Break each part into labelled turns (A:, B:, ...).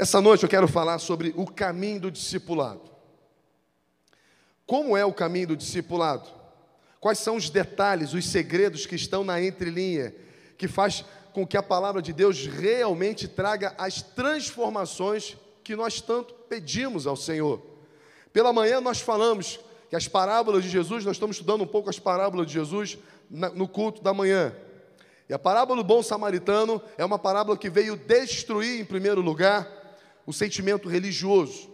A: Essa noite eu quero falar sobre o caminho do discipulado. Como é o caminho do discipulado? Quais são os detalhes, os segredos que estão na entrelinha, que faz com que a palavra de Deus realmente traga as transformações que nós tanto pedimos ao Senhor. Pela manhã nós falamos que as parábolas de Jesus, nós estamos estudando um pouco as parábolas de Jesus no culto da manhã. E a parábola do bom samaritano é uma parábola que veio destruir, em primeiro lugar, o sentimento religioso.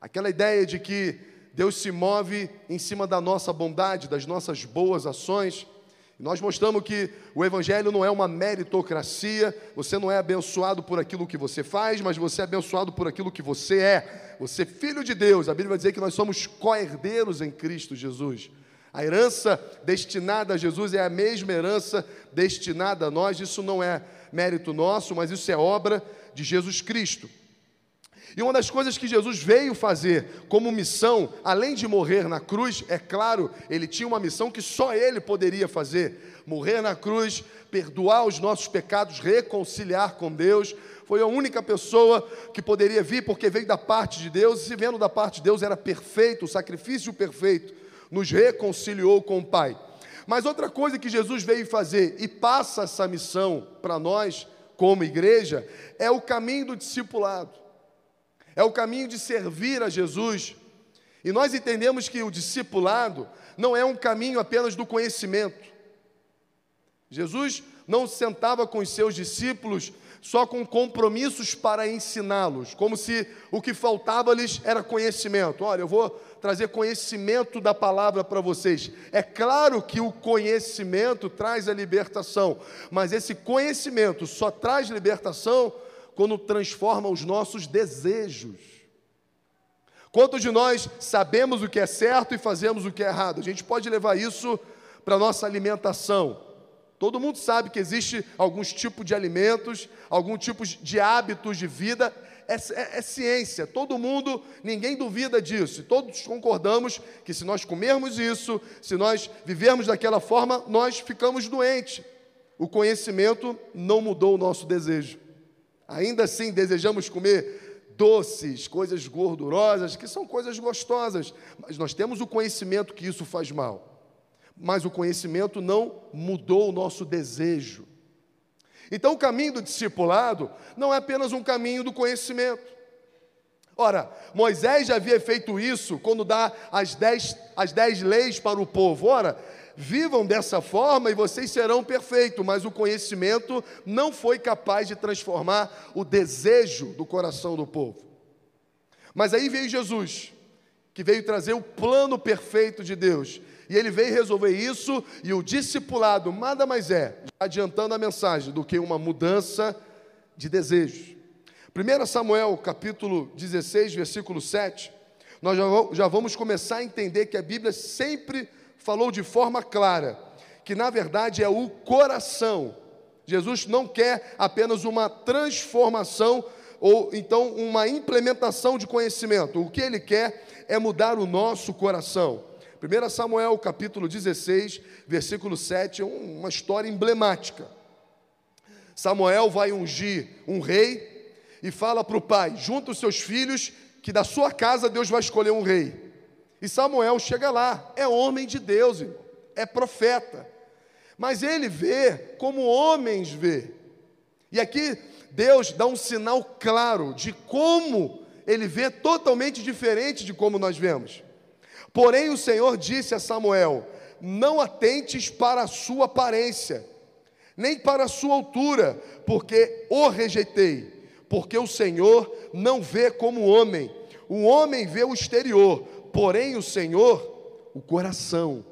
A: Aquela ideia de que Deus se move em cima da nossa bondade, das nossas boas ações. Nós mostramos que o Evangelho não é uma meritocracia, você não é abençoado por aquilo que você faz, mas você é abençoado por aquilo que você é. Você é filho de Deus, a Bíblia vai dizer que nós somos co-herdeiros em Cristo Jesus. A herança destinada a Jesus é a mesma herança destinada a nós, isso não é mérito nosso, mas isso é obra de Jesus Cristo. E uma das coisas que Jesus veio fazer como missão, além de morrer na cruz, é claro, ele tinha uma missão que só ele poderia fazer: morrer na cruz, perdoar os nossos pecados, reconciliar com Deus. Foi a única pessoa que poderia vir, porque veio da parte de Deus, e se vendo da parte de Deus era perfeito, o sacrifício perfeito, nos reconciliou com o Pai. Mas outra coisa que Jesus veio fazer e passa essa missão para nós, como igreja, é o caminho do discipulado é o caminho de servir a Jesus. E nós entendemos que o discipulado não é um caminho apenas do conhecimento. Jesus não sentava com os seus discípulos só com compromissos para ensiná-los, como se o que faltava-lhes era conhecimento. Olha, eu vou trazer conhecimento da palavra para vocês. É claro que o conhecimento traz a libertação, mas esse conhecimento só traz libertação quando transforma os nossos desejos. Quantos de nós sabemos o que é certo e fazemos o que é errado? A gente pode levar isso para a nossa alimentação. Todo mundo sabe que existe alguns tipos de alimentos, alguns tipos de hábitos de vida, é, é, é, ciência, todo mundo, ninguém duvida disso, todos concordamos que se nós comermos isso, se nós vivermos daquela forma, nós ficamos doentes. O conhecimento não mudou o nosso desejo. Ainda assim, desejamos comer doces, coisas gordurosas, que são coisas gostosas, mas nós temos o conhecimento que isso faz mal. Mas o conhecimento não mudou o nosso desejo. Então, o caminho do discipulado não é apenas um caminho do conhecimento. Ora, Moisés já havia feito isso quando dá as dez, as dez leis para o povo. Ora, Vivam dessa forma e vocês serão perfeitos, mas o conhecimento não foi capaz de transformar o desejo do coração do povo. Mas aí veio Jesus, que veio trazer o plano perfeito de Deus. E ele veio resolver isso, e o discipulado nada mais é, adiantando a mensagem, do que uma mudança de desejos. 1 Samuel capítulo 16, versículo 7, nós já vamos começar a entender que a Bíblia sempre falou de forma clara que, na verdade, é o coração. Jesus não quer apenas uma transformação ou então uma implementação de conhecimento. O que ele quer é mudar o nosso coração. 1 Samuel capítulo 16, versículo 7, é uma história emblemática. Samuel vai ungir um rei e fala para o pai: junta os seus filhos, que da sua casa Deus vai escolher um rei. E Samuel chega lá, é homem de Deus, irmão, é profeta. Mas ele vê como homens vê. E aqui Deus dá um sinal claro de como ele vê totalmente diferente de como nós vemos. Porém, o Senhor disse a Samuel: Não atentes para a sua aparência, nem para a sua altura, porque o rejeitei. Porque o Senhor não vê como homem, o homem vê o exterior, porém o Senhor, o coração.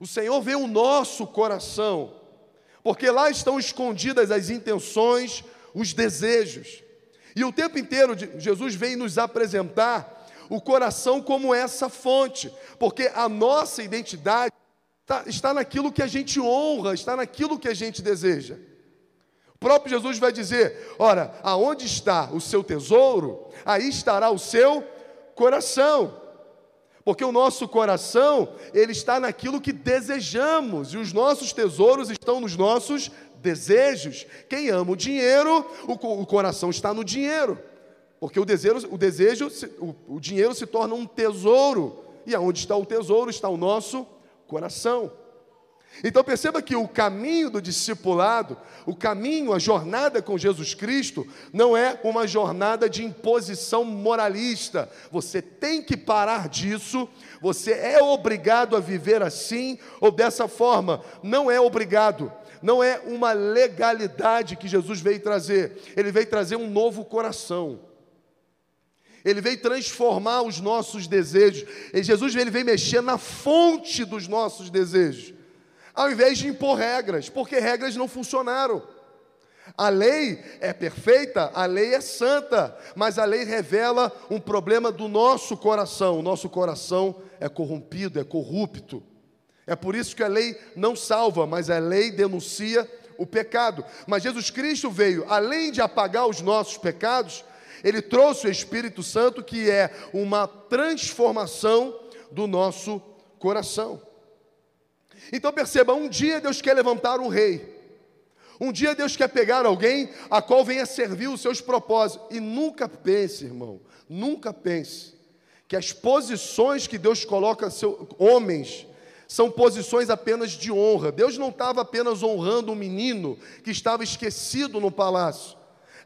A: O Senhor vê o nosso coração, porque lá estão escondidas as intenções, os desejos. E o tempo inteiro Jesus vem nos apresentar o coração como essa fonte, porque a nossa identidade está, está naquilo que a gente honra, está naquilo que a gente deseja. O próprio Jesus vai dizer: ora, aonde está o seu tesouro, aí estará o seu coração. Porque o nosso coração, ele está naquilo que desejamos, e os nossos tesouros estão nos nossos desejos. Quem ama o dinheiro, o, coração está no dinheiro. Porque o desejo, o, desejo o dinheiro se torna um tesouro. E aonde está o tesouro está o nosso coração. Então perceba que o caminho do discipulado, o caminho, a jornada com Jesus Cristo, não é uma jornada de imposição moralista. Você tem que parar disso, você é obrigado a viver assim ou dessa forma. Não é obrigado, não é uma legalidade que Jesus veio trazer, ele veio trazer um novo coração. Ele veio transformar os nossos desejos. E Jesus ele veio mexer na fonte dos nossos desejos ao invés de impor regras, porque regras não funcionaram. A lei é perfeita, a lei é santa, mas a lei revela um problema do nosso coração. O nosso coração é corrompido, é corrupto. É por isso que a lei não salva, mas a lei denuncia o pecado. Mas Jesus Cristo veio, além de apagar os nossos pecados, ele trouxe o Espírito Santo, que é uma transformação do nosso coração. Então perceba, um dia Deus quer levantar um rei. Um dia Deus quer pegar alguém a qual venha servir os seus propósitos. E nunca pense, irmão, nunca pense que as posições que Deus coloca seu, homens são posições apenas de honra. Deus não estava apenas honrando um menino que estava esquecido no palácio.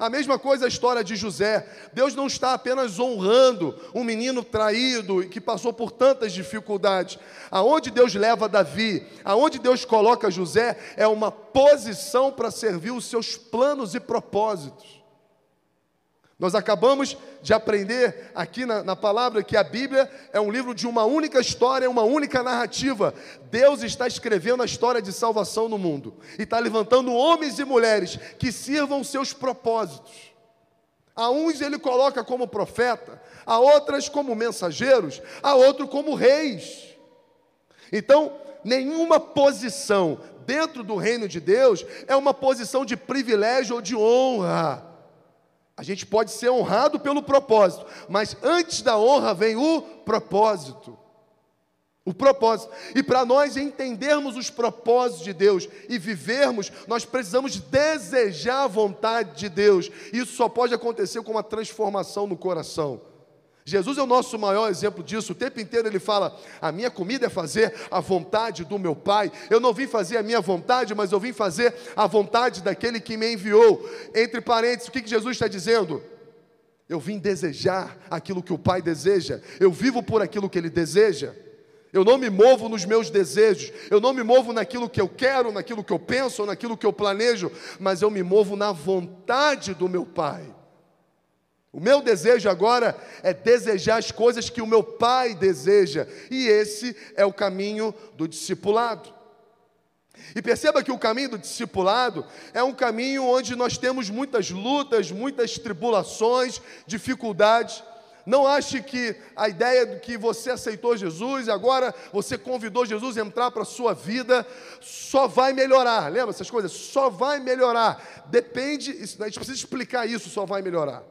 A: A mesma coisa a história de José. Deus não está apenas honrando um menino traído e que passou por tantas dificuldades. Aonde Deus leva Davi, aonde Deus coloca José, é uma posição para servir os seus planos e propósitos. Nós acabamos de aprender aqui na, na, palavra que a Bíblia é um livro de uma única história, uma única narrativa. Deus está escrevendo a história de salvação no mundo e está levantando homens e mulheres que sirvam seus propósitos. A uns ele coloca como profeta, a outras como mensageiros, a outros como reis. Então, nenhuma posição dentro do reino de Deus é uma posição de privilégio ou de honra. A gente pode ser honrado pelo propósito, mas antes da honra vem o propósito. O propósito. E para nós entendermos os propósitos de Deus e vivermos, nós precisamos desejar a vontade de Deus. Isso só pode acontecer com uma transformação no coração. Jesus é o nosso maior exemplo disso. O tempo inteiro ele fala: A minha comida é fazer a vontade do meu Pai. Eu não vim fazer a minha vontade, mas eu vim fazer a vontade daquele que me enviou. Entre parênteses, o que, que Jesus está dizendo? Eu vim desejar aquilo que o Pai deseja. Eu vivo por aquilo que Ele deseja. Eu não me movo nos meus desejos, eu não me movo naquilo que eu quero, naquilo que eu penso, naquilo que eu planejo, mas eu me movo na vontade do meu Pai. O meu desejo agora é desejar as coisas que o meu pai deseja, e esse é o caminho do discipulado. E perceba que o caminho do discipulado é um caminho onde nós temos muitas lutas, muitas tribulações, dificuldades. Não ache que a ideia de que você aceitou Jesus e agora você convidou Jesus a entrar para a sua vida só vai melhorar. Lembra essas coisas? Só vai melhorar. Depende, a gente precisa explicar isso, só vai melhorar.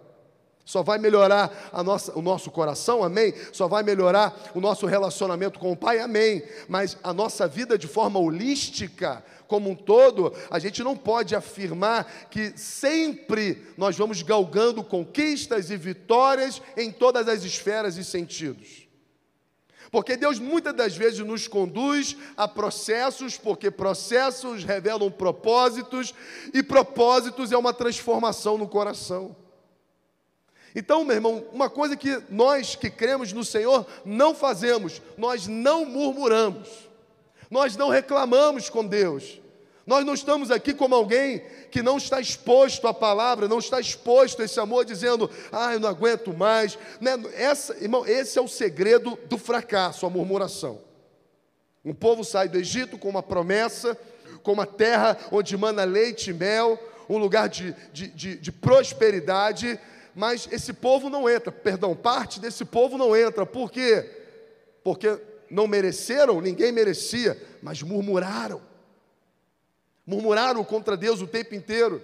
A: Só vai melhorar a nossa, o nosso coração, amém? Só vai melhorar o nosso relacionamento com o Pai, amém? Mas a nossa vida de forma holística, como um todo, a gente não pode afirmar que sempre nós vamos galgando conquistas e vitórias em todas as esferas e sentidos. Porque Deus muitas das vezes nos conduz a processos, porque processos revelam propósitos, e propósitos é uma transformação no coração. Então, meu irmão, uma coisa que nós que cremos no Senhor não fazemos, nós não murmuramos, nós não reclamamos com Deus. Nós não estamos aqui como alguém que não está exposto à palavra, não está exposto a esse amor, dizendo, ah, eu não aguento mais. Né? Essa, irmão, esse é o segredo do fracasso, a murmuração. Um povo sai do Egito com uma promessa, com uma terra onde mana leite e mel, um lugar de, de, de, de prosperidade, mas esse povo não entra, perdão, parte desse povo não entra, por quê? Porque não mereceram, ninguém merecia, mas murmuraram, murmuraram contra Deus o tempo inteiro.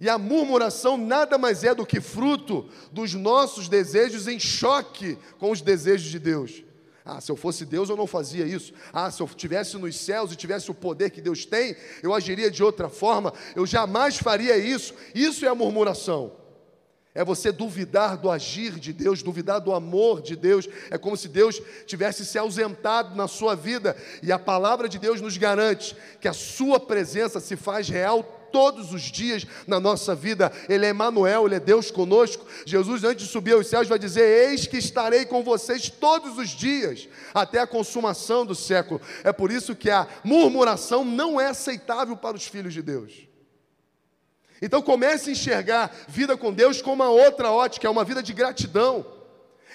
A: E a murmuração nada mais é do que fruto dos nossos desejos em choque com os desejos de Deus. Ah, se eu fosse Deus, eu não fazia isso. Ah, se eu estivesse nos céus e tivesse o poder que Deus tem, eu agiria de outra forma. Eu jamais faria isso. Isso é a murmuração. É você duvidar do agir de Deus, duvidar do amor de Deus. É como se Deus tivesse se ausentado na sua vida. E a palavra de Deus nos garante que a sua presença se faz real todos os dias na nossa vida. Ele é Emmanuel, Ele é Deus conosco. Jesus, antes de subir aos céus, vai dizer: Eis que estarei com vocês todos os dias, até a consumação do século. É por isso que a murmuração não é aceitável para os filhos de Deus. Então comece a enxergar vida com Deus com uma outra ótica, é uma vida de gratidão.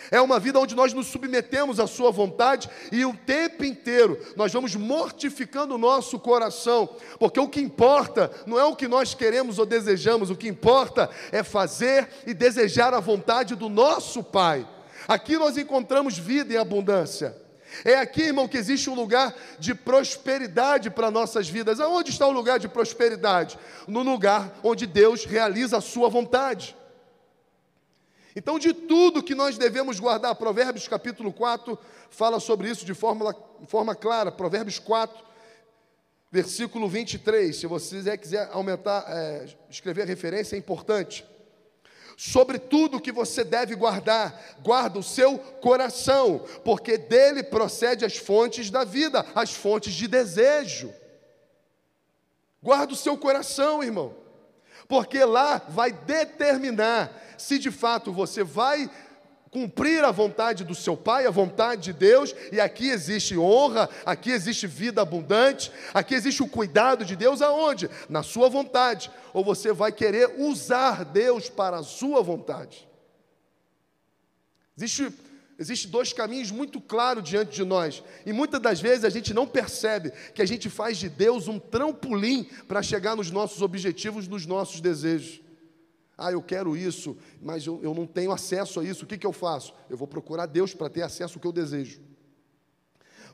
A: É uma vida onde nós nos submetemos à Sua vontade e o tempo inteiro nós vamos mortificando o nosso coração, porque o que importa não é o que nós queremos ou desejamos, o que importa é fazer e desejar a vontade do nosso Pai. Aqui nós encontramos vida em abundância. É aqui, irmão, que existe um lugar de prosperidade para nossas vidas. Aonde está o lugar de prosperidade? No lugar onde Deus realiza a sua vontade. Então, de tudo que nós devemos guardar, Provérbios capítulo 4 fala sobre isso de forma, forma clara. Provérbios 4, versículo 23. Se você quiser aumentar, é, escrever a referência, é importante. Sobre tudo que você deve guardar, guarda o seu coração, porque dele procede as fontes da vida, as fontes de desejo. Guarda o seu coração, irmão, porque lá vai determinar se de fato você vai cumprir a vontade do seu Pai, a vontade de Deus, e aqui existe honra, aqui existe vida abundante, aqui existe o cuidado de Deus aonde? Na sua vontade. Ou você vai querer usar Deus para a sua vontade. Existe Existem dois caminhos muito claros diante de nós. E muitas das vezes a gente não percebe que a gente faz de Deus um trampolim para chegar nos nossos objetivos, nos nossos desejos. Ah, eu quero isso, mas eu, eu não tenho acesso a isso. O que, que eu faço? Eu vou procurar Deus para ter acesso ao que eu desejo.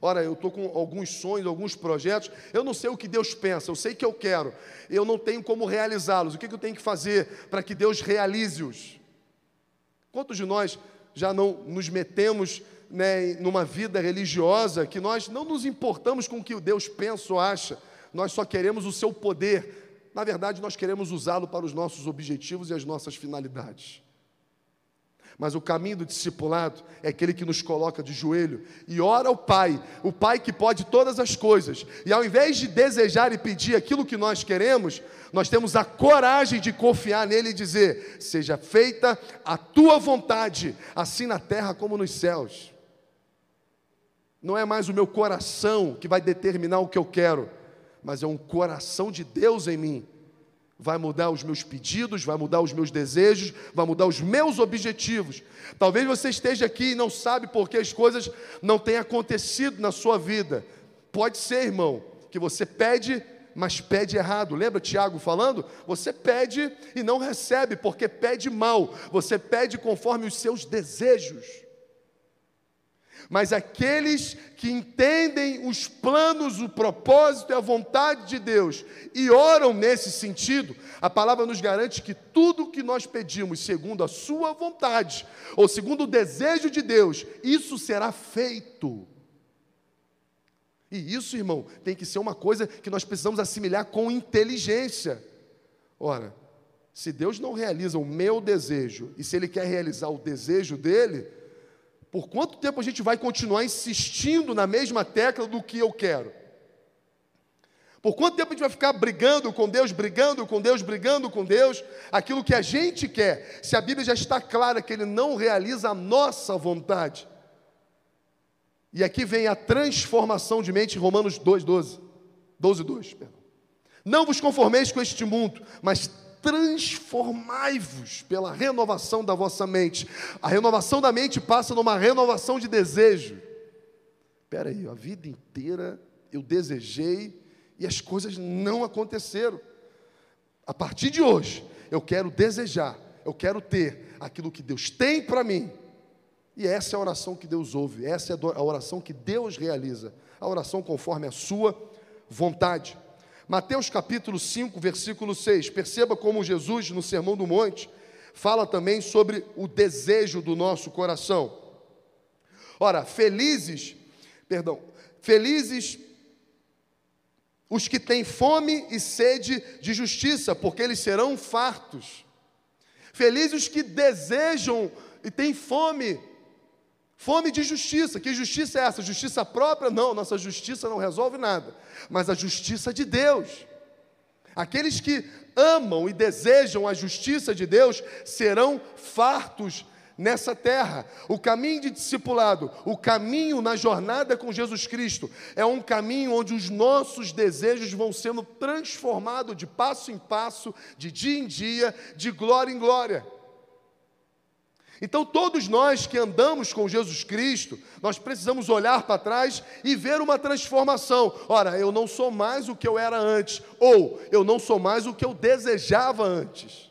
A: Ora, eu estou com alguns sonhos, alguns projetos, eu não sei o que Deus pensa, eu sei que eu quero, eu não tenho como realizá-los. O que, que eu tenho que fazer para que Deus realize-os? Quantos de nós já não nos metemos né, numa vida religiosa que nós não nos importamos com o que Deus pensa ou acha, nós só queremos o seu poder, na verdade, nós queremos usá-lo para os nossos objetivos e as nossas finalidades. Mas o caminho do discipulado é aquele que nos coloca de joelho e ora ao Pai, o Pai que pode todas as coisas. E ao invés de desejar e pedir aquilo que nós queremos, nós temos a coragem de confiar nele e dizer: Seja feita a tua vontade, assim na terra como nos céus. Não é mais o meu coração que vai determinar o que eu quero, mas é um coração de Deus em mim. Vai mudar os meus pedidos, vai mudar os meus desejos, vai mudar os meus objetivos. Talvez você esteja aqui e não sabe por que as coisas não têm acontecido na sua vida. Pode ser, irmão, que você pede, mas pede errado. Lembra Tiago falando? Você pede e não recebe, porque pede mal. Você pede conforme os seus desejos. Mas aqueles que entendem os planos, o propósito e a vontade de Deus e oram nesse sentido, a palavra nos garante que tudo que nós pedimos segundo a Sua vontade, ou segundo o desejo de Deus, isso será feito. E isso, irmão, tem que ser uma coisa que nós precisamos assimilar com inteligência. Ora, se Deus não realiza o meu desejo, e se Ele quer realizar o desejo dele, por quanto tempo a gente vai continuar insistindo na mesma tecla do que eu quero? Por quanto tempo a gente vai ficar brigando com Deus, brigando com Deus, brigando com Deus, aquilo que a gente quer, se a Bíblia já está clara que Ele não realiza a nossa vontade? E aqui vem a transformação de mente, Romanos 2, 12. 12, 2, perdão. Não vos conformeis com este mundo, mas transformai-vos pela renovação da vossa mente. A renovação da mente passa numa renovação de desejo. Espera aí, a vida inteira eu desejei e as coisas não aconteceram. A partir de hoje, eu quero desejar, eu quero ter aquilo que Deus tem para mim. E essa é a oração que Deus ouve, essa é a oração que Deus realiza, a oração conforme a sua vontade. Mateus capítulo 5, versículo 6. Perceba como Jesus, no Sermão do Monte, fala também sobre o desejo do nosso coração. Ora, felizes, perdão, felizes os que têm fome e sede de justiça, porque eles serão fartos. Felizes os que desejam e têm fome, fome de justiça. Que justiça é essa? Justiça própria? Não, nossa justiça não resolve nada, mas a justiça de Deus. Aqueles que amam e desejam a justiça de Deus serão fartos nessa terra. O caminho de discipulado, o caminho na jornada com Jesus Cristo, é um caminho onde os nossos desejos vão sendo transformados de passo em passo, de dia em dia, de glória em glória. Então, todos nós que andamos com Jesus Cristo, nós precisamos olhar para trás e ver uma transformação. Ora, eu não sou mais o que eu era antes, ou eu não sou mais o que eu desejava antes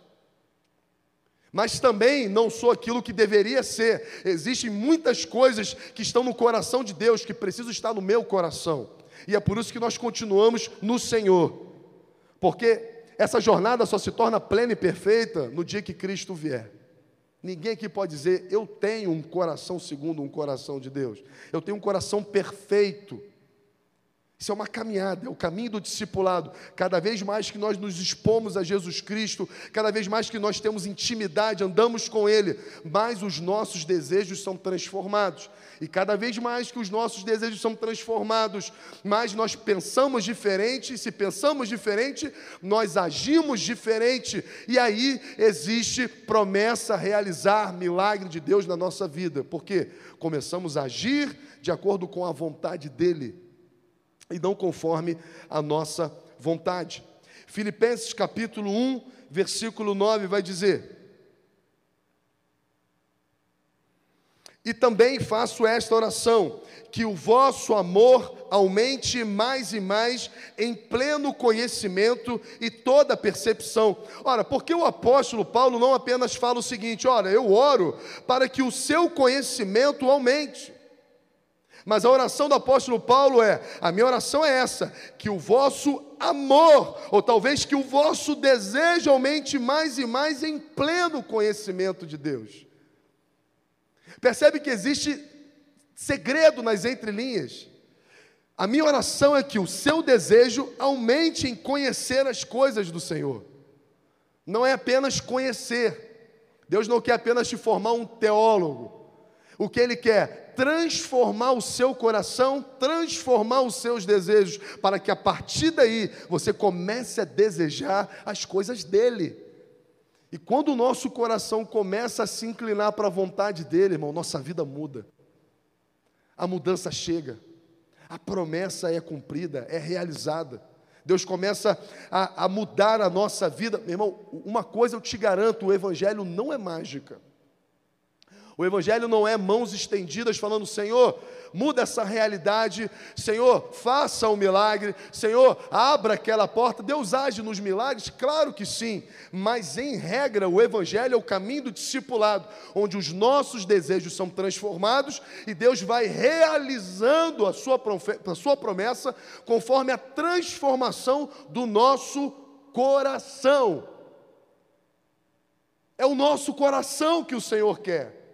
A: mas também não sou aquilo que deveria ser. Existem muitas coisas que estão no coração de Deus que precisam estar no meu coração. E é por isso que nós continuamos no Senhor. Porque essa jornada só se torna plena e perfeita no dia que Cristo vier. Ninguém aqui pode dizer, eu tenho um coração segundo um coração de Deus. Eu tenho um coração perfeito. Isso é uma caminhada, é o caminho do discipulado. Cada vez mais que nós nos expomos a Jesus Cristo, cada vez mais que nós temos intimidade, andamos com Ele, mais os nossos desejos são transformados. E cada vez mais que os nossos desejos são transformados, mais nós pensamos diferente, e se pensamos diferente, nós agimos diferente. E aí existe promessa a realizar milagre de Deus na nossa vida. Porque começamos a agir de acordo com a vontade dEle e não conforme a nossa vontade. Filipenses capítulo 1, versículo 9 vai dizer: E também faço esta oração, que o vosso amor aumente mais e mais em pleno conhecimento e toda percepção. Ora, porque o apóstolo Paulo não apenas fala o seguinte: ora, eu oro para que o seu conhecimento aumente. Mas a oração do apóstolo Paulo é: a minha oração é essa, que o vosso amor, ou talvez que o vosso desejo aumente mais e mais em pleno conhecimento de Deus. Percebe que existe segredo nas entrelinhas. A minha oração é que o seu desejo aumente em conhecer as coisas do Senhor. Não é apenas conhecer. Deus não quer apenas te formar um teólogo. O que Ele quer? Transformar o seu coração, transformar os seus desejos, para que a partir daí você comece a desejar as coisas dele. E quando o nosso coração começa a se inclinar para a vontade dele, irmão, nossa vida muda. A mudança chega, a promessa é cumprida, é realizada. Deus começa a, a mudar a nossa vida. Meu irmão, uma coisa eu te garanto: o Evangelho não é mágica. O Evangelho não é mãos estendidas falando, Senhor, muda essa realidade, Senhor, faça um milagre, Senhor, abra aquela porta. Deus age nos milagres? Claro que sim, mas em regra, o Evangelho é o caminho do discipulado, onde os nossos desejos são transformados e Deus vai realizando a sua, a sua promessa conforme a transformação do nosso coração. É o nosso coração que o Senhor quer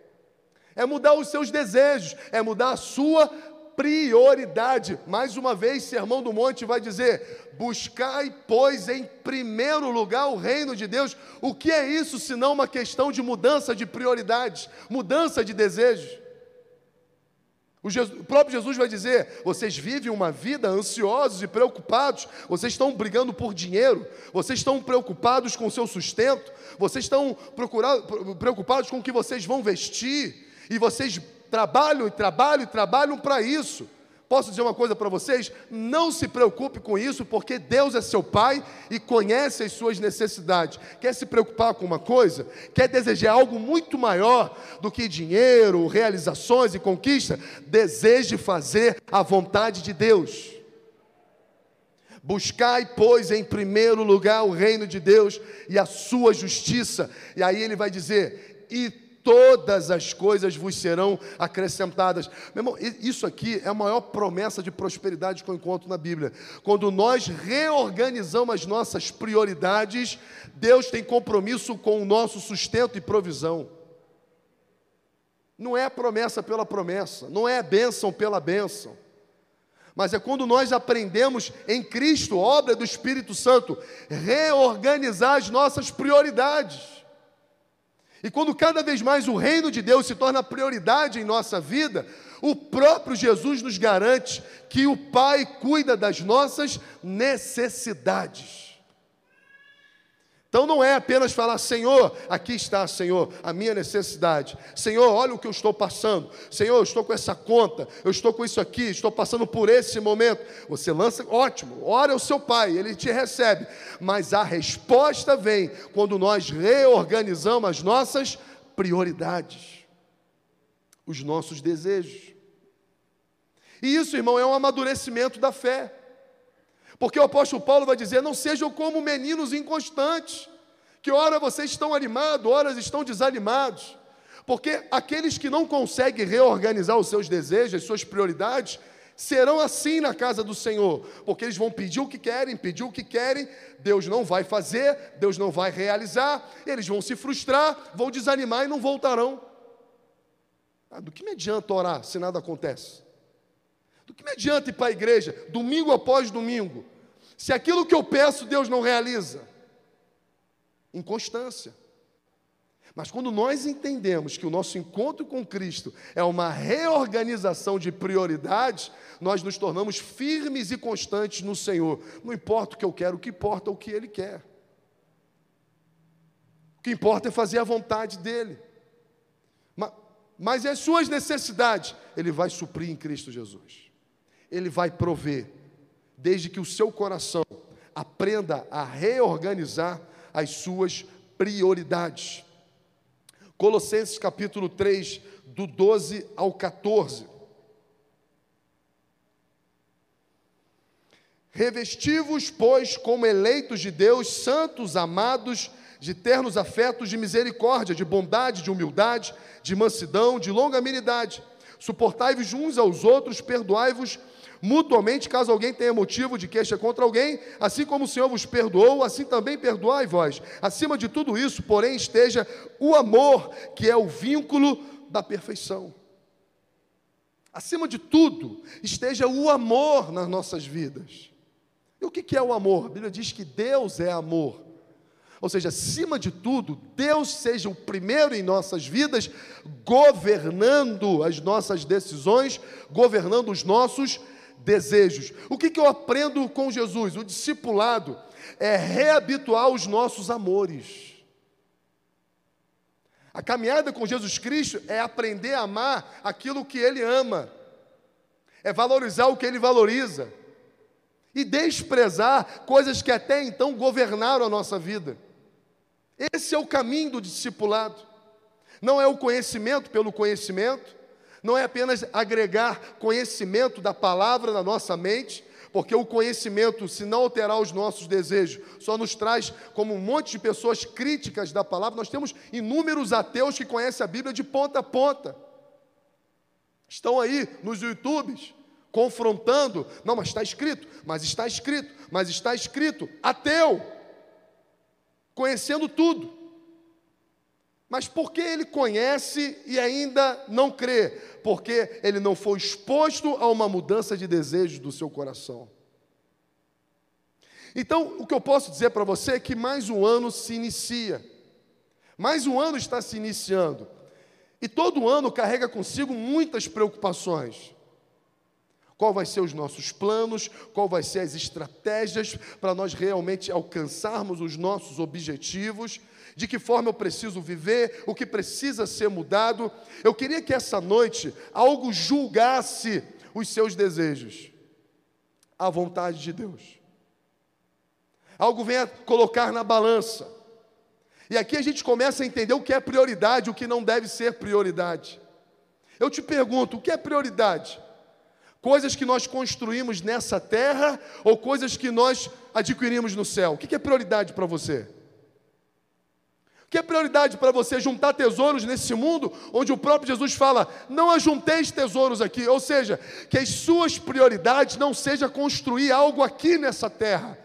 A: é mudar os seus desejos, é mudar a sua prioridade. Mais uma vez, Sermão do Monte vai dizer: buscai, pois, em primeiro lugar o reino de Deus. O que é isso senão uma questão de mudança de prioridades, mudança de desejos? O, Jesus, o, próprio Jesus vai dizer: vocês vivem uma vida ansiosos e preocupados, vocês estão brigando por dinheiro, vocês estão preocupados com o seu sustento, vocês estão preocupados com o que vocês vão vestir, e vocês trabalham e trabalham e trabalham para isso. Posso dizer uma coisa para vocês? Não se preocupe com isso, porque Deus é seu Pai e conhece as suas necessidades. Quer se preocupar com uma coisa? Quer desejar algo muito maior do que dinheiro, realizações e conquista? Deseje fazer a vontade de Deus. Buscai, pois, em primeiro lugar o reino de Deus e a sua justiça. E aí ele vai dizer: e todas as coisas vos serão acrescentadas. Meu irmão, isso aqui é a maior promessa de prosperidade que eu encontro na Bíblia. Quando nós reorganizamos as nossas prioridades, Deus tem compromisso com o nosso sustento e provisão. Não é promessa pela promessa, não é bênção pela bênção. Mas é quando nós aprendemos em Cristo, obra do Espírito Santo, reorganizar as nossas prioridades. E quando cada vez mais o reino de Deus se torna prioridade em nossa vida, o próprio Jesus nos garante que o Pai cuida das nossas necessidades. Então não é apenas falar, Senhor, aqui está, Senhor, a minha necessidade. Senhor, olha o que eu estou passando. Senhor, eu estou com essa conta, eu estou com isso aqui, estou passando por esse momento. Você lança, ótimo, ora ao seu pai, ele te recebe. Mas a resposta vem quando nós reorganizamos as nossas prioridades, os nossos desejos. E isso, irmão, é um amadurecimento da fé. Porque o apóstolo Paulo vai dizer: não sejam como meninos inconstantes, que ora vocês estão animados, ora estão desanimados. Porque aqueles que não conseguem reorganizar os seus desejos, as suas prioridades, serão assim na casa do Senhor, porque eles vão pedir o que querem, pedir o que querem, Deus não vai fazer, Deus não vai realizar, eles vão se frustrar, vão desanimar e não voltarão. Ah, do que me adianta orar se nada acontece? Do que me adianta ir para a igreja domingo após domingo, se aquilo que eu peço Deus não realiza? Inconstância. Mas quando nós entendemos que o nosso encontro com Cristo é uma reorganização de prioridades, nós nos tornamos firmes e constantes no Senhor. Não importa o que eu quero, o que importa é o que Ele quer. O que importa é fazer a vontade dEle. Mas, mas as suas necessidades, Ele vai suprir em Cristo Jesus. Ele vai prover desde que o seu coração aprenda a reorganizar as suas prioridades. Colossenses capítulo 3, do 12 ao 14. Revestivos, pois, como eleitos de Deus, santos, amados, de ternos afetos, de misericórdia, de bondade, de humildade, de mansidão, de longanimidade. Suportai-vos uns aos outros, perdoai-vos mutuamente, caso alguém tenha motivo de queixa contra alguém, assim como o Senhor vos perdoou, assim também perdoai vós. Acima de tudo isso, porém, esteja o amor, que é o vínculo da perfeição. Acima de tudo, esteja o amor nas nossas vidas. E o que é o amor? A Bíblia diz que Deus é amor. Ou seja, acima de tudo, Deus seja o primeiro em nossas vidas, governando as nossas decisões, governando os nossos desejos. O que, que eu aprendo com Jesus? O discipulado é reabituar os nossos amores. A caminhada com Jesus Cristo é aprender a amar aquilo que Ele ama, é valorizar o que Ele valoriza e desprezar coisas que até então governaram a nossa vida. Esse é o caminho do discipulado. Não é o conhecimento pelo conhecimento, não é apenas agregar conhecimento da palavra na nossa mente, porque o conhecimento, se não alterar os nossos desejos, só nos traz como um monte de pessoas críticas da palavra. Nós temos inúmeros ateus que conhecem a Bíblia de ponta a ponta. Estão aí nos YouTubes confrontando, não, mas está escrito, mas está escrito, mas está escrito, ateu, conhecendo tudo. Mas por que ele conhece e ainda não crê? Porque ele não foi exposto a uma mudança de desejos do seu coração. Então, o que eu posso dizer para você é que mais um ano se inicia. Mais um ano está se iniciando. E todo ano carrega consigo muitas preocupações. Qual vai ser os nossos planos? Qual vai ser as estratégias para nós realmente alcançarmos os nossos objetivos? De que forma eu preciso viver, o que precisa ser mudado. Eu queria que essa noite algo julgasse os seus desejos, a vontade de Deus. Algo venha colocar na balança. E aqui a gente começa a entender o que é prioridade, o que não deve ser prioridade. Eu te pergunto, o que é prioridade? Coisas que nós construímos nessa terra ou coisas que nós adquirimos no céu? O que é prioridade para você? Que é prioridade para você juntar tesouros nesse mundo onde o próprio Jesus fala: não ajunteis tesouros aqui, ou seja, que as suas prioridades não seja construir algo aqui nessa terra.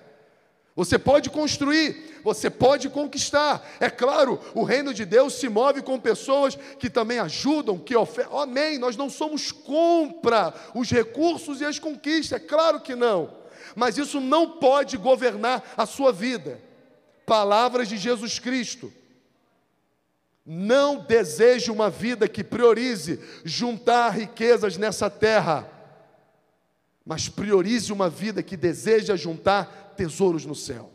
A: Você pode construir, você pode conquistar. É claro, o reino de Deus se move com pessoas que também ajudam, que ofertam. Amém. Nós não somos contra os recursos e as conquistas, é claro que não. Mas isso não pode governar a sua vida. Palavras de Jesus Cristo. Não deseje uma vida que priorize juntar riquezas nessa terra, mas priorize uma vida que deseja juntar tesouros no céu.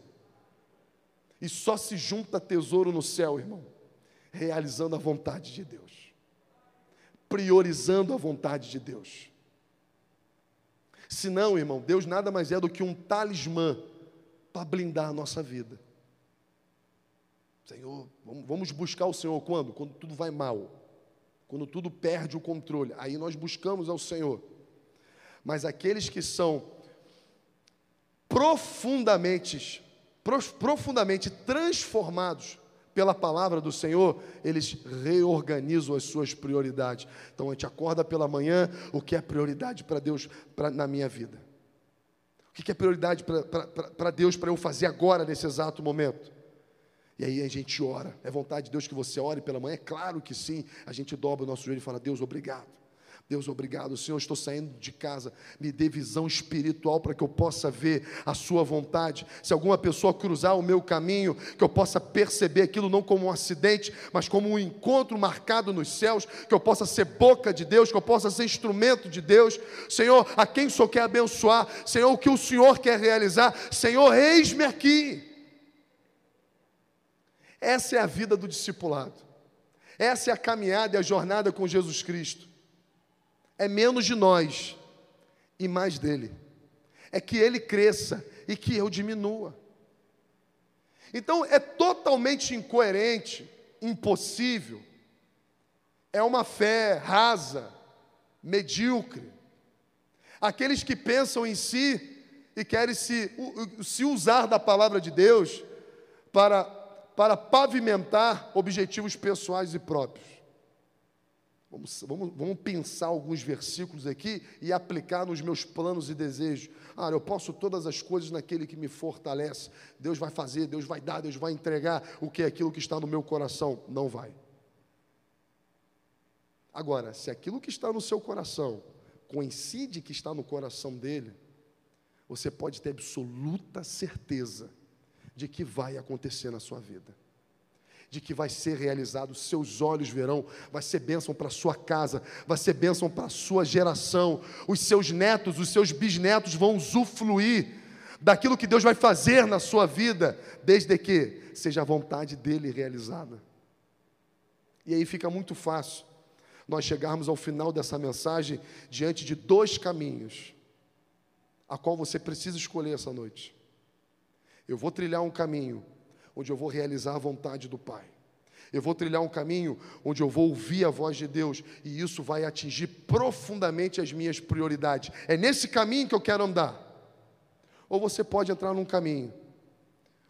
A: E só se junta tesouro no céu, irmão, realizando a vontade de Deus, priorizando a vontade de Deus. Se não, irmão, Deus nada mais é do que um talismã para blindar a nossa vida. Senhor, vamos buscar o Senhor quando? Quando tudo vai mal, quando tudo perde o controle. Aí nós buscamos ao Senhor. Mas aqueles que são profundamente profundamente transformados pela palavra do Senhor, eles reorganizam as suas prioridades. Então a gente acorda pela manhã, o que é prioridade para Deus pra, na minha vida? O que é prioridade para Deus para eu fazer agora, nesse exato momento? E aí a gente ora. É vontade de Deus que você ore pela manhã? É claro que sim. A gente dobra o nosso joelho e fala: Deus, obrigado. Deus, obrigado, Senhor, estou saindo de casa, me dê visão espiritual para que eu possa ver a Sua vontade. Se alguma pessoa cruzar o meu caminho, que eu possa perceber aquilo não como um acidente, mas como um encontro marcado nos céus, que eu possa ser boca de Deus, que eu possa ser instrumento de Deus. Senhor, a quem Senhor quer abençoar, Senhor, o que o Senhor quer realizar, Senhor, eis-me aqui. Essa é a vida do discipulado, essa é a caminhada e a jornada com Jesus Cristo é menos de nós e mais dele. É que ele cresça e que eu diminua. Então é totalmente incoerente, impossível. É uma fé rasa, medíocre. Aqueles que pensam em si e querem se, se usar da palavra de Deus para, para pavimentar objetivos pessoais e próprios. Vamos, vamos, vamos pensar alguns versículos aqui e aplicar nos meus planos e desejos. Ah, eu posso todas as coisas naquele que me fortalece. Deus vai fazer, Deus vai dar, Deus vai entregar o que é aquilo que está no meu coração. Não vai. Agora, se aquilo que está no seu coração coincide que está no coração dele, você pode ter absoluta certeza de que vai acontecer na sua vida de que vai ser realizado, seus olhos verão, vai ser bênção para sua casa, vai ser bênção para sua geração, os seus netos, os seus bisnetos vão usufruir daquilo que Deus vai fazer na sua vida, desde que seja a vontade dele realizada. E aí fica muito fácil nós chegarmos ao final dessa mensagem diante de dois caminhos, a qual você precisa escolher essa noite. Eu vou trilhar um caminho onde eu vou realizar a vontade do Pai. Eu vou trilhar um caminho onde eu vou ouvir a voz de Deus e isso vai atingir profundamente as minhas prioridades. É nesse caminho que eu quero andar. Ou você pode entrar num caminho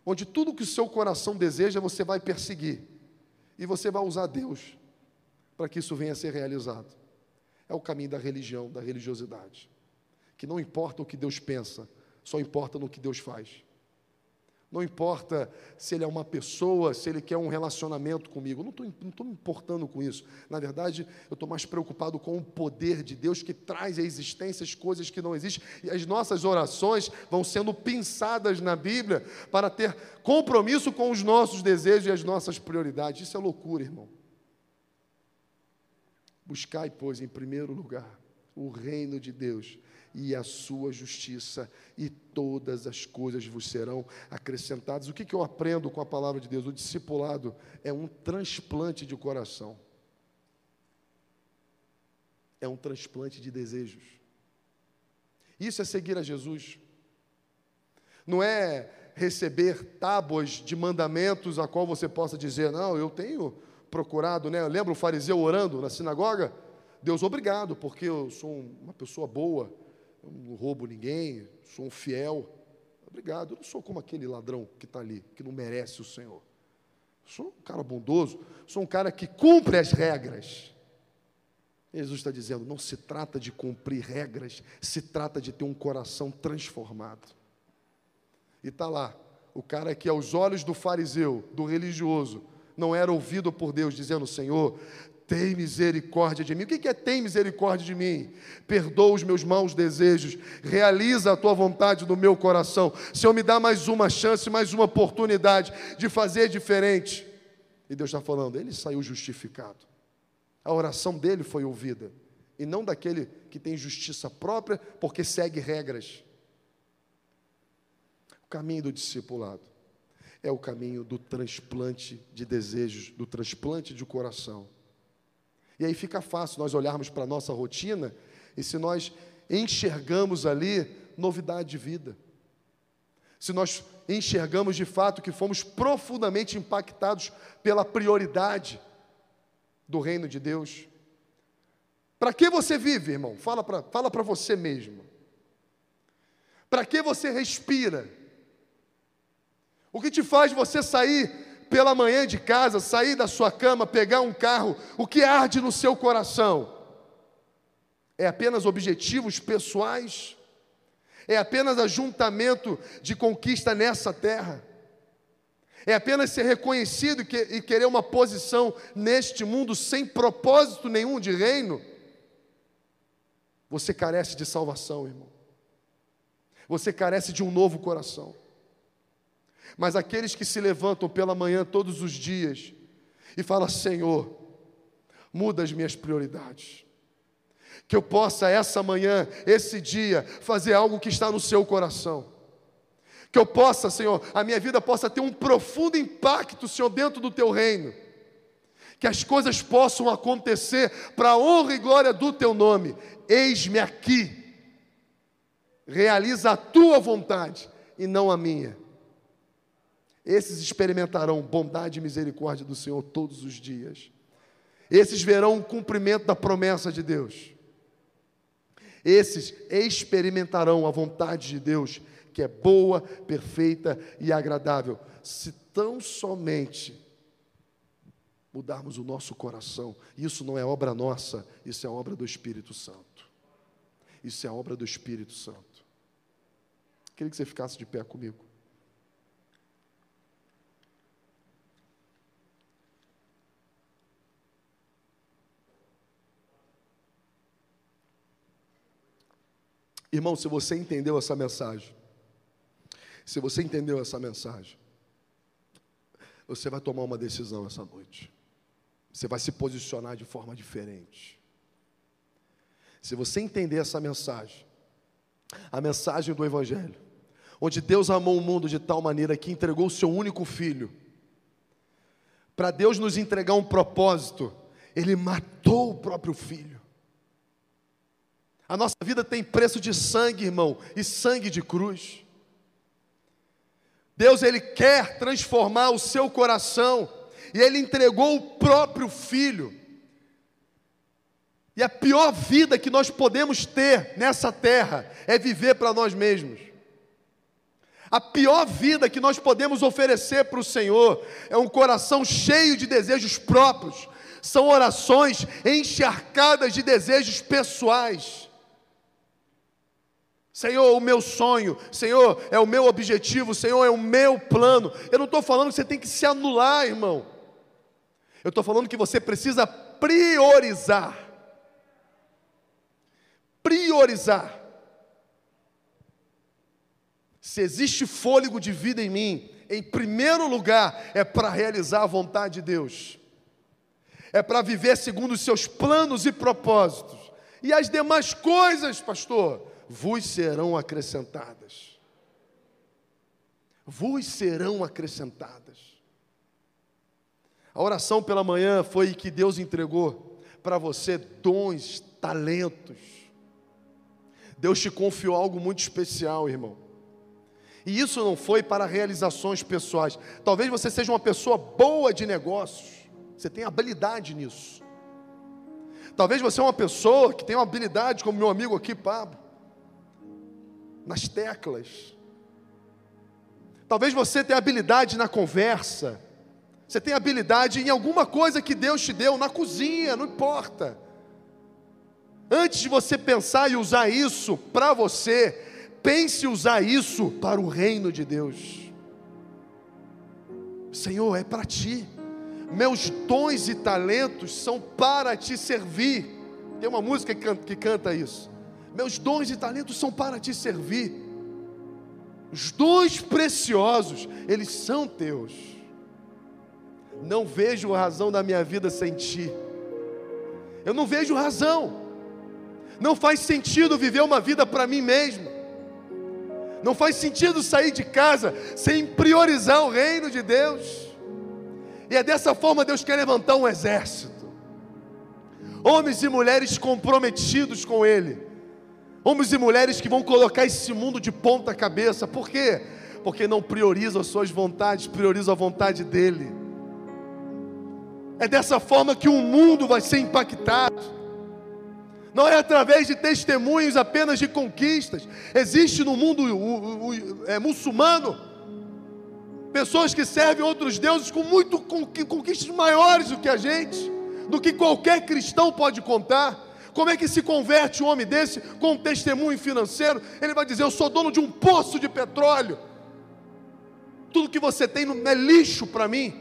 A: onde tudo que o seu coração deseja você vai perseguir e você vai usar Deus para que isso venha a ser realizado. É o caminho da religião, da religiosidade. Que não importa o que Deus pensa, só importa no que Deus faz. Não importa se ele é uma pessoa, se ele quer um relacionamento comigo. Não estou me importando com isso. Na verdade, eu estou mais preocupado com o poder de Deus que traz à existência as coisas que não existem. E as nossas orações vão sendo pensadas na Bíblia para ter compromisso com os nossos desejos e as nossas prioridades. Isso é loucura, irmão. Buscai, pois, em primeiro lugar o reino de Deus e a sua justiça, e todas as coisas vos serão acrescentadas. O que, que eu aprendo com a palavra de Deus? O discipulado é um transplante de coração, é um transplante de desejos. Isso é seguir a Jesus, não é receber tábuas de mandamentos a qual você possa dizer, não, eu tenho procurado, né? Lembra o fariseu orando na sinagoga? Deus, obrigado, porque eu sou uma pessoa boa, eu não roubo ninguém, sou um fiel. Obrigado, eu não sou como aquele ladrão que está ali, que não merece o Senhor. Sou um cara bondoso, sou um cara que cumpre as regras. Jesus está dizendo: não se trata de cumprir regras, se trata de ter um coração transformado. E está lá, o cara que aos olhos do fariseu, do religioso, não era ouvido por Deus, dizendo: Senhor, tem misericórdia de mim. O que é tem misericórdia de mim? Perdoa os meus maus desejos, realiza a tua vontade no meu coração. Senhor, me dá mais uma chance, mais uma oportunidade de fazer diferente. E Deus está falando, ele saiu justificado. A oração dele foi ouvida, e não daquele que tem justiça própria, porque segue regras. O caminho do discipulado é o caminho do transplante de desejos, do transplante de coração. E aí fica fácil nós olharmos para a nossa rotina e se nós enxergamos ali novidade de vida. Se nós enxergamos de fato que fomos profundamente impactados pela prioridade do reino de Deus. Para que você vive, irmão? Fala para fala você mesmo. Para que você respira? O que te faz você sair pela manhã de casa, sair da sua cama, pegar um carro, o que arde no seu coração? É apenas objetivos pessoais? É apenas ajuntamento de conquista nessa terra? É apenas ser reconhecido e querer uma posição neste mundo sem propósito nenhum de reino? Você carece de salvação, irmão. Você carece de um novo coração. Mas aqueles que se levantam pela manhã todos os dias e falam: Senhor, muda as minhas prioridades. Que eu possa essa manhã, esse dia, fazer algo que está no seu coração. Que eu possa, Senhor, a minha vida possa ter um profundo impacto, Senhor, dentro do teu reino. Que as coisas possam acontecer para a honra e glória do teu nome. Eis-me aqui. Realiza a tua vontade e não a minha. Esses experimentarão bondade e misericórdia do Senhor todos os dias. Esses verão o cumprimento da promessa de Deus. Esses experimentarão a vontade de Deus, que é boa, perfeita e agradável, se tão somente mudarmos o nosso coração. Isso não é obra nossa, isso é obra do Espírito Santo. Isso é obra do Espírito Santo. Queria que você ficasse de pé comigo. Irmão, se você entendeu essa mensagem, se você entendeu essa mensagem, você vai tomar uma decisão essa noite. Você vai se posicionar de forma diferente. Se você entender essa mensagem, a mensagem do Evangelho, onde Deus amou o mundo de tal maneira que entregou o seu único filho, para Deus nos entregar um propósito, Ele matou o próprio filho. A nossa vida tem preço de sangue, irmão, e sangue de cruz. Deus ele quer transformar o seu coração, e ele entregou o próprio filho. E a pior vida que nós podemos ter nessa terra é viver para nós mesmos. A pior vida que nós podemos oferecer para o Senhor é um coração cheio de desejos próprios, são orações encharcadas de desejos pessoais. Senhor, o meu sonho, Senhor, é o meu objetivo, Senhor, é o meu plano. Eu não estou falando que você tem que se anular, irmão. Eu estou falando que você precisa priorizar. Priorizar. Se existe fôlego de vida em mim, em primeiro lugar, é para realizar a vontade de Deus, é para viver segundo os seus planos e propósitos. E as demais coisas, pastor, vos serão acrescentadas. Vos serão acrescentadas. A oração pela manhã foi que Deus entregou para você dons, talentos. Deus te confiou algo muito especial, irmão. E isso não foi para realizações pessoais. Talvez você seja uma pessoa boa de negócios. Você tem habilidade nisso. Talvez você é uma pessoa que tem uma habilidade, como meu amigo aqui, Pablo nas teclas. Talvez você tenha habilidade na conversa. Você tem habilidade em alguma coisa que Deus te deu, na cozinha, não importa. Antes de você pensar e usar isso para você, pense usar isso para o reino de Deus. Senhor, é para ti. Meus dons e talentos são para te servir. Tem uma música que canta, que canta isso. Meus dons e talentos são para te servir. Os dons preciosos, eles são teus. Não vejo razão da minha vida sem ti. Eu não vejo razão. Não faz sentido viver uma vida para mim mesmo. Não faz sentido sair de casa sem priorizar o reino de Deus. E é dessa forma Deus quer levantar um exército. Homens e mulheres comprometidos com Ele. Homens e mulheres que vão colocar esse mundo de ponta cabeça. Por quê? Porque não priorizam as suas vontades, priorizam a vontade dEle. É dessa forma que o mundo vai ser impactado não é através de testemunhos apenas de conquistas. Existe no mundo o, o, é, muçulmano pessoas que servem outros deuses com muito com, conquistas maiores do que a gente, do que qualquer cristão pode contar. Como é que se converte um homem desse com um testemunho financeiro? Ele vai dizer: Eu sou dono de um poço de petróleo. Tudo que você tem é lixo para mim.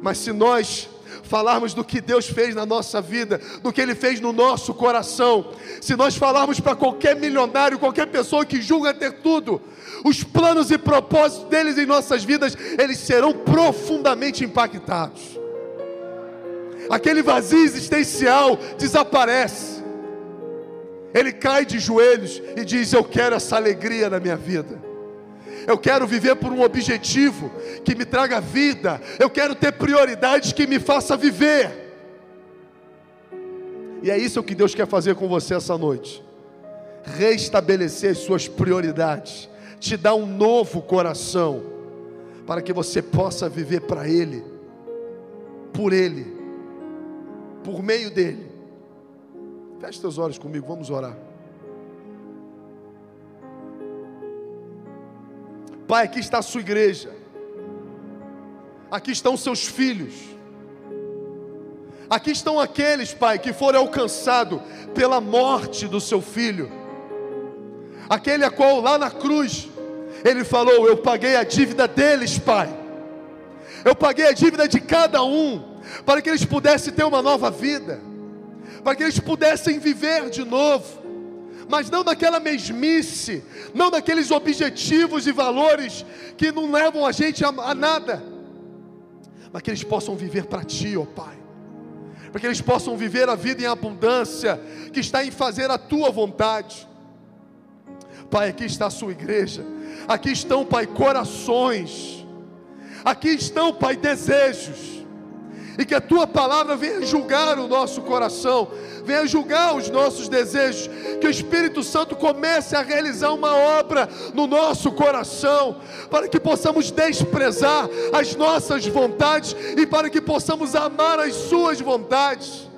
A: Mas se nós falarmos do que Deus fez na nossa vida, do que Ele fez no nosso coração, se nós falarmos para qualquer milionário, qualquer pessoa que julga ter tudo, os planos e propósitos deles em nossas vidas, eles serão profundamente impactados. Aquele vazio existencial desaparece. Ele cai de joelhos e diz: Eu quero essa alegria na minha vida. Eu quero viver por um objetivo que me traga vida. Eu quero ter prioridades que me faça viver. E é isso que Deus quer fazer com você essa noite. Restabelecer as suas prioridades, te dar um novo coração, para que você possa viver para Ele, por Ele, por meio dEle. Feche seus olhos comigo, vamos orar. Pai, aqui está a sua igreja. Aqui estão seus filhos. Aqui estão aqueles, Pai, que foram alcançados pela morte do seu filho. Aquele a qual lá na cruz ele falou: Eu paguei a dívida deles, Pai. Eu paguei a dívida de cada um, para que eles pudessem ter uma nova vida, para que eles pudessem viver de novo mas não daquela mesmice, não daqueles objetivos e valores que não levam a gente a, a nada, mas que eles possam viver para Ti, ó oh Pai, para que eles possam viver a vida em abundância, que está em fazer a Tua vontade. Pai, aqui está a Sua igreja, aqui estão, Pai, corações, aqui estão, Pai, desejos, e que a tua palavra venha julgar o nosso coração, venha julgar os nossos desejos, que o Espírito Santo comece a realizar uma obra no nosso coração, para que possamos desprezar as nossas vontades e para que possamos amar as suas vontades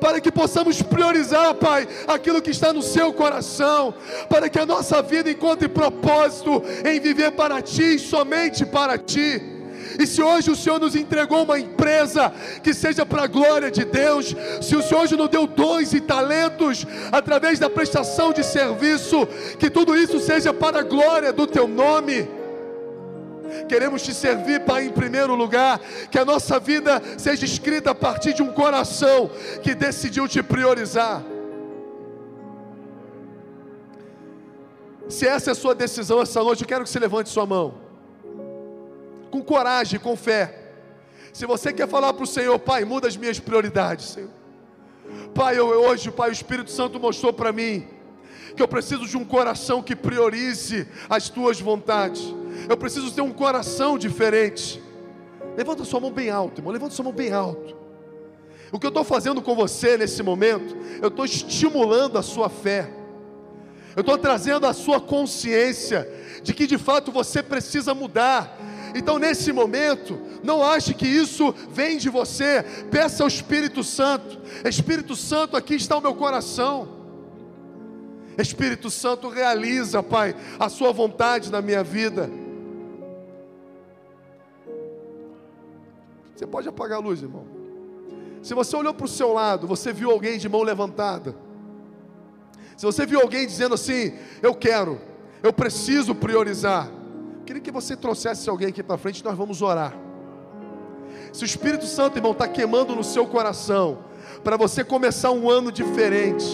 A: para que possamos priorizar, Pai, aquilo que está no seu coração, para que a nossa vida encontre propósito em viver para Ti, somente para Ti. E se hoje o Senhor nos entregou uma empresa que seja para a glória de Deus, se o Senhor hoje nos deu dons e talentos através da prestação de serviço, que tudo isso seja para a glória do Teu nome. Queremos te servir, Pai, em primeiro lugar, que a nossa vida seja escrita a partir de um coração que decidiu te priorizar. Se essa é a sua decisão essa noite, eu quero que você levante sua mão com coragem, com fé. Se você quer falar para o Senhor, Pai, muda as minhas prioridades, Senhor. Pai, eu, hoje, Pai, o Espírito Santo mostrou para mim que eu preciso de um coração que priorize as tuas vontades. Eu preciso ter um coração diferente. Levanta sua mão bem alto, irmão. Levanta sua mão bem alto. O que eu estou fazendo com você nesse momento, eu estou estimulando a sua fé. Eu estou trazendo a sua consciência de que de fato você precisa mudar então, nesse momento, não ache que isso vem de você. Peça ao Espírito Santo: Espírito Santo, aqui está o meu coração. Espírito Santo, realiza, Pai, a Sua vontade na minha vida. Você pode apagar a luz, irmão. Se você olhou para o seu lado, você viu alguém de mão levantada. Se você viu alguém dizendo assim: Eu quero, eu preciso priorizar. Queria que você trouxesse alguém aqui para frente, nós vamos orar. Se o Espírito Santo, irmão, está queimando no seu coração, para você começar um ano diferente,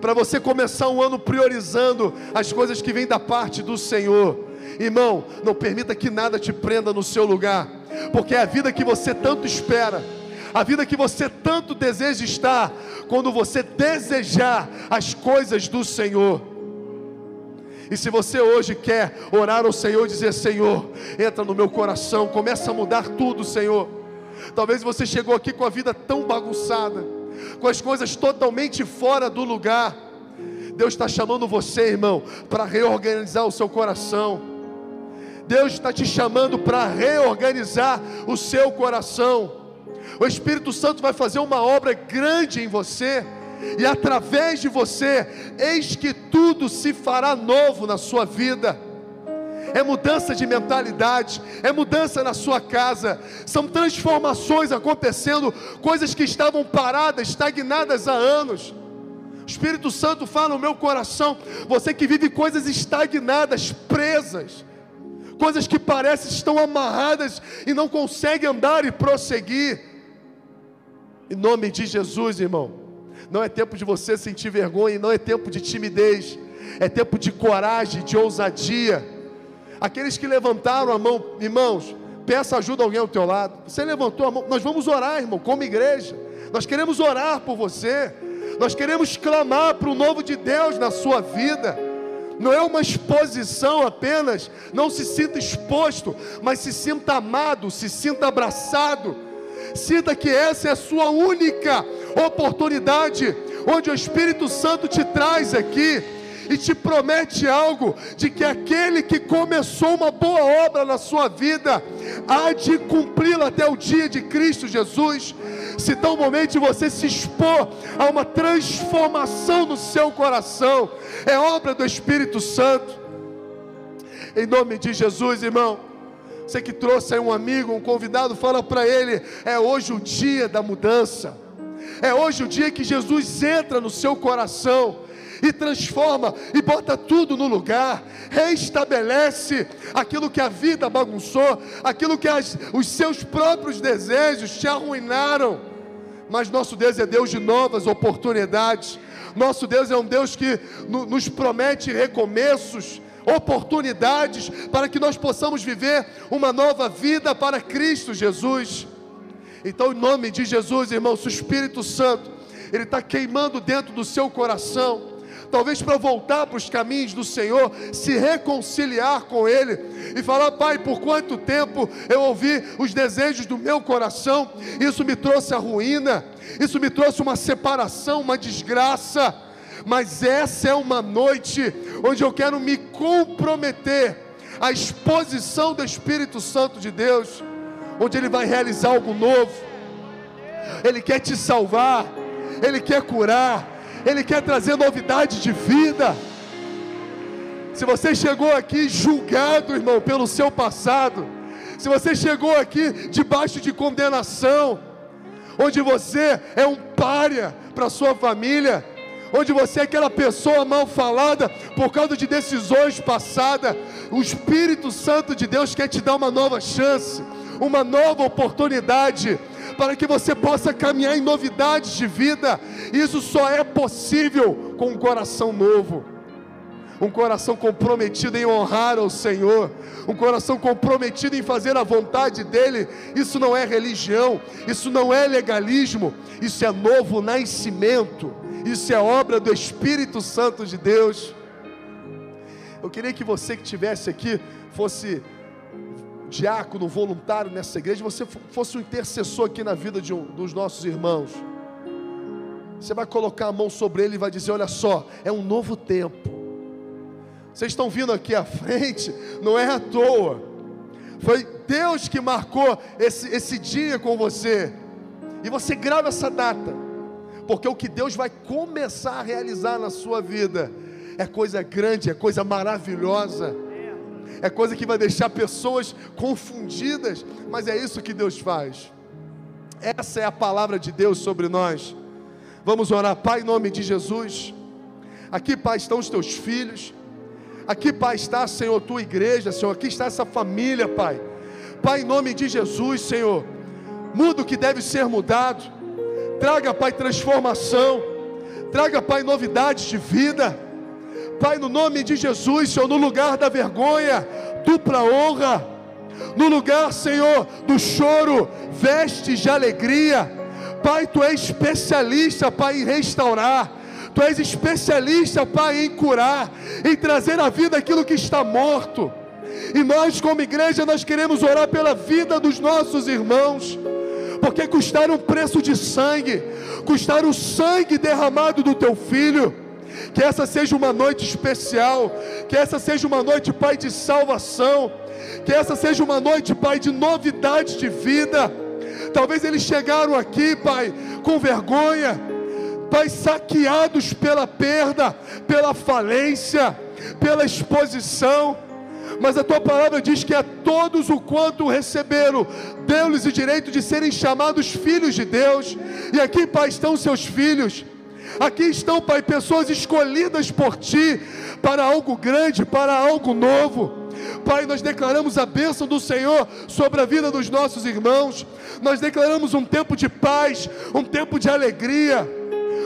A: para você começar um ano priorizando as coisas que vêm da parte do Senhor. Irmão, não permita que nada te prenda no seu lugar, porque é a vida que você tanto espera, a vida que você tanto deseja estar, quando você desejar as coisas do Senhor. E se você hoje quer orar ao Senhor e dizer: Senhor, entra no meu coração, começa a mudar tudo, Senhor. Talvez você chegou aqui com a vida tão bagunçada, com as coisas totalmente fora do lugar. Deus está chamando você, irmão, para reorganizar o seu coração. Deus está te chamando para reorganizar o seu coração. O Espírito Santo vai fazer uma obra grande em você e através de você, eis que tudo se fará novo na sua vida. É mudança de mentalidade, é mudança na sua casa, são transformações acontecendo, coisas que estavam paradas, estagnadas há anos. O Espírito Santo fala no meu coração, você que vive coisas estagnadas, presas, coisas que parecem estão amarradas e não consegue andar e prosseguir. Em nome de Jesus, irmão. Não é tempo de você sentir vergonha, não é tempo de timidez, é tempo de coragem, de ousadia. Aqueles que levantaram a mão, irmãos, peça ajuda a alguém ao teu lado. Você levantou a mão, nós vamos orar, irmão, como igreja. Nós queremos orar por você. Nós queremos clamar para o novo de Deus na sua vida. Não é uma exposição apenas, não se sinta exposto, mas se sinta amado, se sinta abraçado. Sinta que essa é a sua única oportunidade, onde o Espírito Santo te traz aqui e te promete algo de que aquele que começou uma boa obra na sua vida há de cumpri-la até o dia de Cristo Jesus. Se tão momente você se expor a uma transformação no seu coração, é obra do Espírito Santo. Em nome de Jesus, irmão. Você que trouxe aí um amigo, um convidado, fala para ele: é hoje o dia da mudança. É hoje o dia que Jesus entra no seu coração e transforma e bota tudo no lugar, reestabelece aquilo que a vida bagunçou, aquilo que as, os seus próprios desejos te arruinaram. Mas nosso Deus é Deus de novas oportunidades. Nosso Deus é um Deus que no, nos promete recomeços, oportunidades para que nós possamos viver uma nova vida para Cristo Jesus. Então, em nome de Jesus, irmãos, o Espírito Santo, ele está queimando dentro do seu coração. Talvez para voltar para os caminhos do Senhor, se reconciliar com Ele e falar: Pai, por quanto tempo eu ouvi os desejos do meu coração, isso me trouxe a ruína, isso me trouxe uma separação, uma desgraça. Mas essa é uma noite onde eu quero me comprometer à exposição do Espírito Santo de Deus onde Ele vai realizar algo novo. Ele quer te salvar, Ele quer curar, Ele quer trazer novidade de vida. Se você chegou aqui julgado, irmão, pelo seu passado, se você chegou aqui debaixo de condenação, onde você é um párea para sua família, onde você é aquela pessoa mal falada por causa de decisões passadas, o Espírito Santo de Deus quer te dar uma nova chance uma nova oportunidade para que você possa caminhar em novidades de vida. Isso só é possível com um coração novo. Um coração comprometido em honrar ao Senhor, um coração comprometido em fazer a vontade dEle. Isso não é religião, isso não é legalismo, isso é novo nascimento, isso é obra do Espírito Santo de Deus. Eu queria que você que estivesse aqui fosse diácono, voluntário nessa igreja, você fosse um intercessor aqui na vida de um, dos nossos irmãos. Você vai colocar a mão sobre ele e vai dizer: Olha só, é um novo tempo. Vocês estão vindo aqui à frente, não é à toa. Foi Deus que marcou esse, esse dia com você. E você grava essa data, porque o que Deus vai começar a realizar na sua vida é coisa grande, é coisa maravilhosa é coisa que vai deixar pessoas confundidas, mas é isso que Deus faz. Essa é a palavra de Deus sobre nós. Vamos orar, Pai, em nome de Jesus. Aqui, Pai, estão os teus filhos. Aqui, Pai, está, Senhor, tua igreja, Senhor. Aqui está essa família, Pai. Pai, em nome de Jesus, Senhor. Muda o que deve ser mudado. Traga, Pai, transformação. Traga, Pai, novidades de vida. Pai, no nome de Jesus, Senhor, no lugar da vergonha, dupla honra. No lugar, Senhor, do choro, vestes de alegria. Pai, tu és especialista, Pai, em restaurar. Tu és especialista, Pai, em curar, em trazer à vida aquilo que está morto. E nós, como igreja, nós queremos orar pela vida dos nossos irmãos, porque custaram um preço de sangue, custaram o sangue derramado do teu filho. Que essa seja uma noite especial, que essa seja uma noite, Pai, de salvação, que essa seja uma noite, Pai, de novidade de vida. Talvez eles chegaram aqui, Pai, com vergonha, Pai, saqueados pela perda, pela falência, pela exposição. Mas a tua palavra diz que a todos o quanto receberam, deu-lhes o direito de serem chamados filhos de Deus. E aqui, Pai, estão seus filhos. Aqui estão, Pai, pessoas escolhidas por Ti para algo grande, para algo novo. Pai, nós declaramos a bênção do Senhor sobre a vida dos nossos irmãos. Nós declaramos um tempo de paz, um tempo de alegria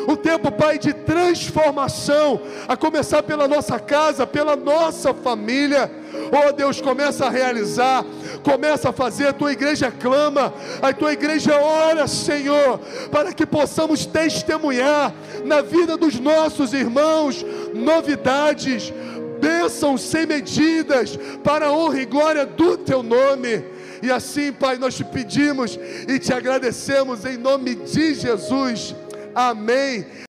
A: um tempo, Pai, de transformação, a começar pela nossa casa, pela nossa família. Oh Deus, começa a realizar, começa a fazer, a tua igreja clama, a tua igreja ora, Senhor, para que possamos testemunhar na vida dos nossos irmãos novidades, bênçãos sem medidas, para a honra e glória do teu nome. E assim, Pai, nós te pedimos e te agradecemos em nome de Jesus. Amém.